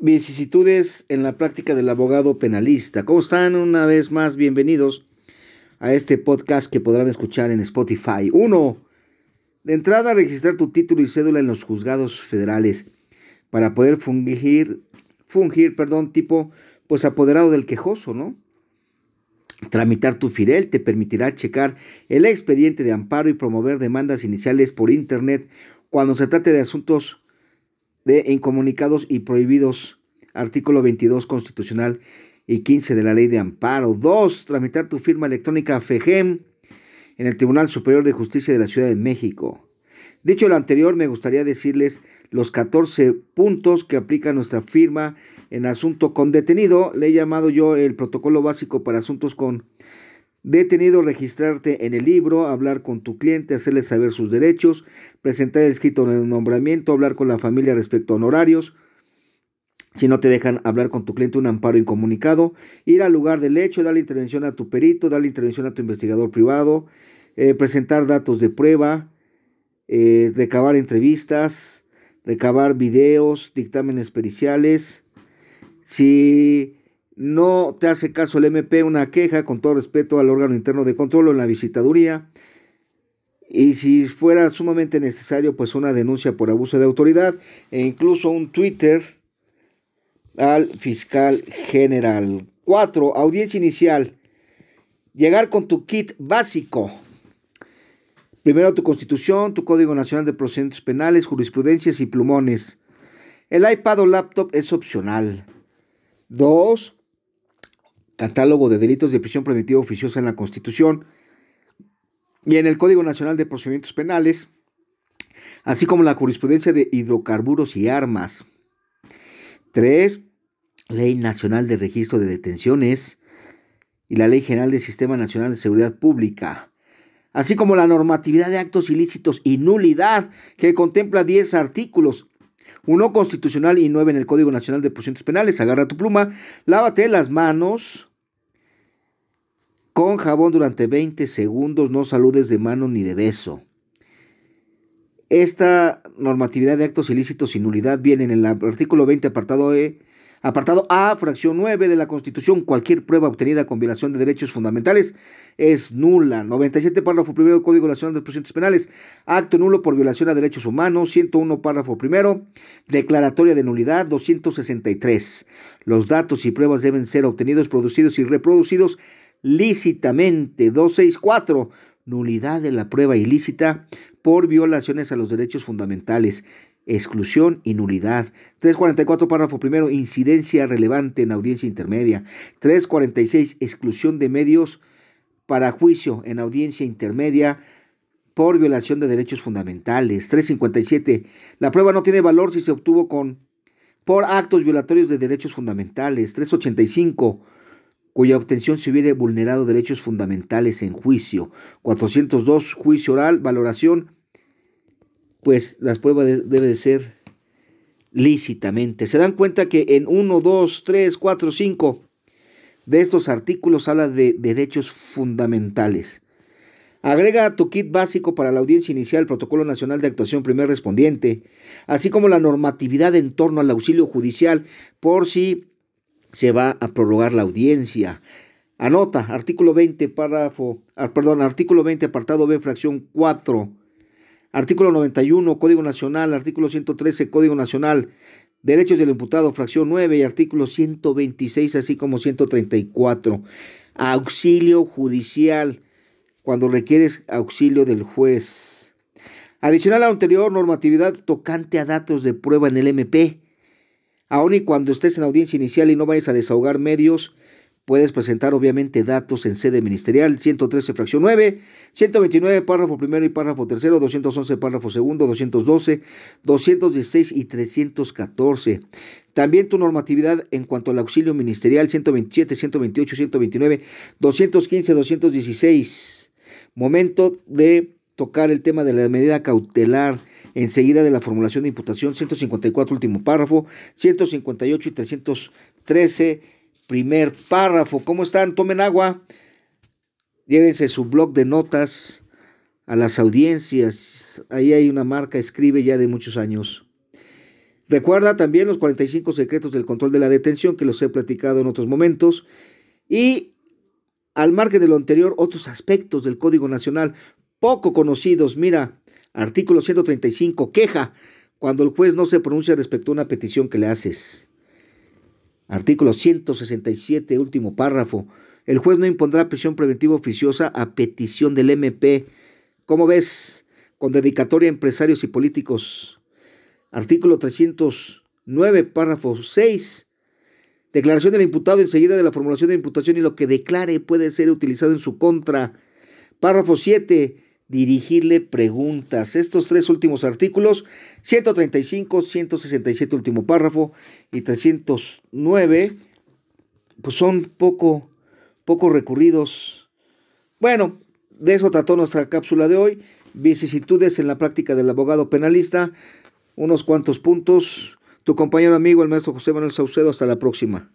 vicisitudes en la práctica del abogado penalista. ¿Cómo están? Una vez más, bienvenidos a este podcast que podrán escuchar en Spotify. Uno, de entrada, registrar tu título y cédula en los juzgados federales para poder fungir, fungir, perdón, tipo, pues apoderado del quejoso, ¿no? Tramitar tu FIREL te permitirá checar el expediente de amparo y promover demandas iniciales por Internet cuando se trate de asuntos de incomunicados y prohibidos, artículo 22 constitucional y 15 de la ley de amparo. 2. Tramitar tu firma electrónica FEGEM en el Tribunal Superior de Justicia de la Ciudad de México. Dicho lo anterior, me gustaría decirles los 14 puntos que aplica nuestra firma en asunto con detenido. Le he llamado yo el protocolo básico para asuntos con detenido, registrarte en el libro, hablar con tu cliente, hacerle saber sus derechos, presentar el escrito de nombramiento, hablar con la familia respecto a honorarios. Si no te dejan hablar con tu cliente, un amparo incomunicado, ir al lugar del hecho, darle intervención a tu perito, darle intervención a tu investigador privado, eh, presentar datos de prueba, eh, recabar entrevistas, recabar videos, dictámenes periciales. Si no te hace caso el MP, una queja con todo respeto al órgano interno de control o en la visitaduría. Y si fuera sumamente necesario, pues una denuncia por abuso de autoridad e incluso un Twitter al fiscal general. 4. Audiencia inicial. Llegar con tu kit básico. Primero tu constitución, tu Código Nacional de Procedimientos Penales, jurisprudencias y plumones. El iPad o laptop es opcional. 2. Catálogo de delitos de prisión preventiva oficiosa en la Constitución y en el Código Nacional de Procedimientos Penales, así como la jurisprudencia de hidrocarburos y armas. 3. Ley Nacional de Registro de Detenciones y la Ley General del Sistema Nacional de Seguridad Pública así como la normatividad de actos ilícitos y nulidad, que contempla 10 artículos, uno constitucional y nueve en el Código Nacional de Procedimientos Penales. Agarra tu pluma, lávate las manos con jabón durante 20 segundos, no saludes de mano ni de beso. Esta normatividad de actos ilícitos y nulidad viene en el artículo 20, apartado E, Apartado A, fracción 9 de la Constitución, cualquier prueba obtenida con violación de derechos fundamentales es nula. 97, párrafo primero, Código Nacional de Procedimientos Penales, acto nulo por violación a derechos humanos. 101, párrafo primero, declaratoria de nulidad. 263, los datos y pruebas deben ser obtenidos, producidos y reproducidos lícitamente. 264, nulidad de la prueba ilícita por violaciones a los derechos fundamentales exclusión y nulidad. 344 párrafo primero, incidencia relevante en audiencia intermedia. 346, exclusión de medios para juicio en audiencia intermedia por violación de derechos fundamentales. 357, la prueba no tiene valor si se obtuvo con por actos violatorios de derechos fundamentales. 385, cuya obtención se hubiere vulnerado derechos fundamentales en juicio. 402, juicio oral, valoración pues las pruebas deben de ser lícitamente. Se dan cuenta que en 1, 2, 3, 4, 5 de estos artículos habla de derechos fundamentales. Agrega tu kit básico para la audiencia inicial, Protocolo Nacional de Actuación Primer Respondiente, así como la normatividad en torno al auxilio judicial por si se va a prorrogar la audiencia. Anota, artículo 20, párrafo, ah, perdón, artículo 20, apartado B, fracción 4 Artículo 91, Código Nacional, artículo 113, Código Nacional, Derechos del Imputado, fracción 9 y artículo 126, así como 134. Auxilio judicial, cuando requieres auxilio del juez. Adicional a la anterior, normatividad tocante a datos de prueba en el MP. Aun y cuando estés en audiencia inicial y no vayas a desahogar medios, Puedes presentar obviamente datos en sede ministerial, 113 fracción 9, 129 párrafo primero y párrafo tercero, 211 párrafo segundo, 212, 216 y 314. También tu normatividad en cuanto al auxilio ministerial, 127, 128, 129, 215, 216. Momento de tocar el tema de la medida cautelar enseguida de la formulación de imputación, 154 último párrafo, 158 y 313 primer párrafo. ¿Cómo están? Tomen agua. Llévense su blog de notas a las audiencias. Ahí hay una marca, escribe ya de muchos años. Recuerda también los 45 secretos del control de la detención que los he platicado en otros momentos. Y al margen de lo anterior, otros aspectos del Código Nacional poco conocidos. Mira, artículo 135, queja cuando el juez no se pronuncia respecto a una petición que le haces. Artículo 167, último párrafo. El juez no impondrá prisión preventiva oficiosa a petición del MP. ¿Cómo ves? Con dedicatoria a empresarios y políticos. Artículo 309, párrafo 6. Declaración del imputado enseguida de la formulación de imputación y lo que declare puede ser utilizado en su contra. Párrafo 7 dirigirle preguntas. Estos tres últimos artículos, 135, 167 último párrafo y 309, pues son poco, poco recurridos. Bueno, de eso trató nuestra cápsula de hoy. Vicisitudes en la práctica del abogado penalista. Unos cuantos puntos. Tu compañero amigo, el maestro José Manuel Saucedo. Hasta la próxima.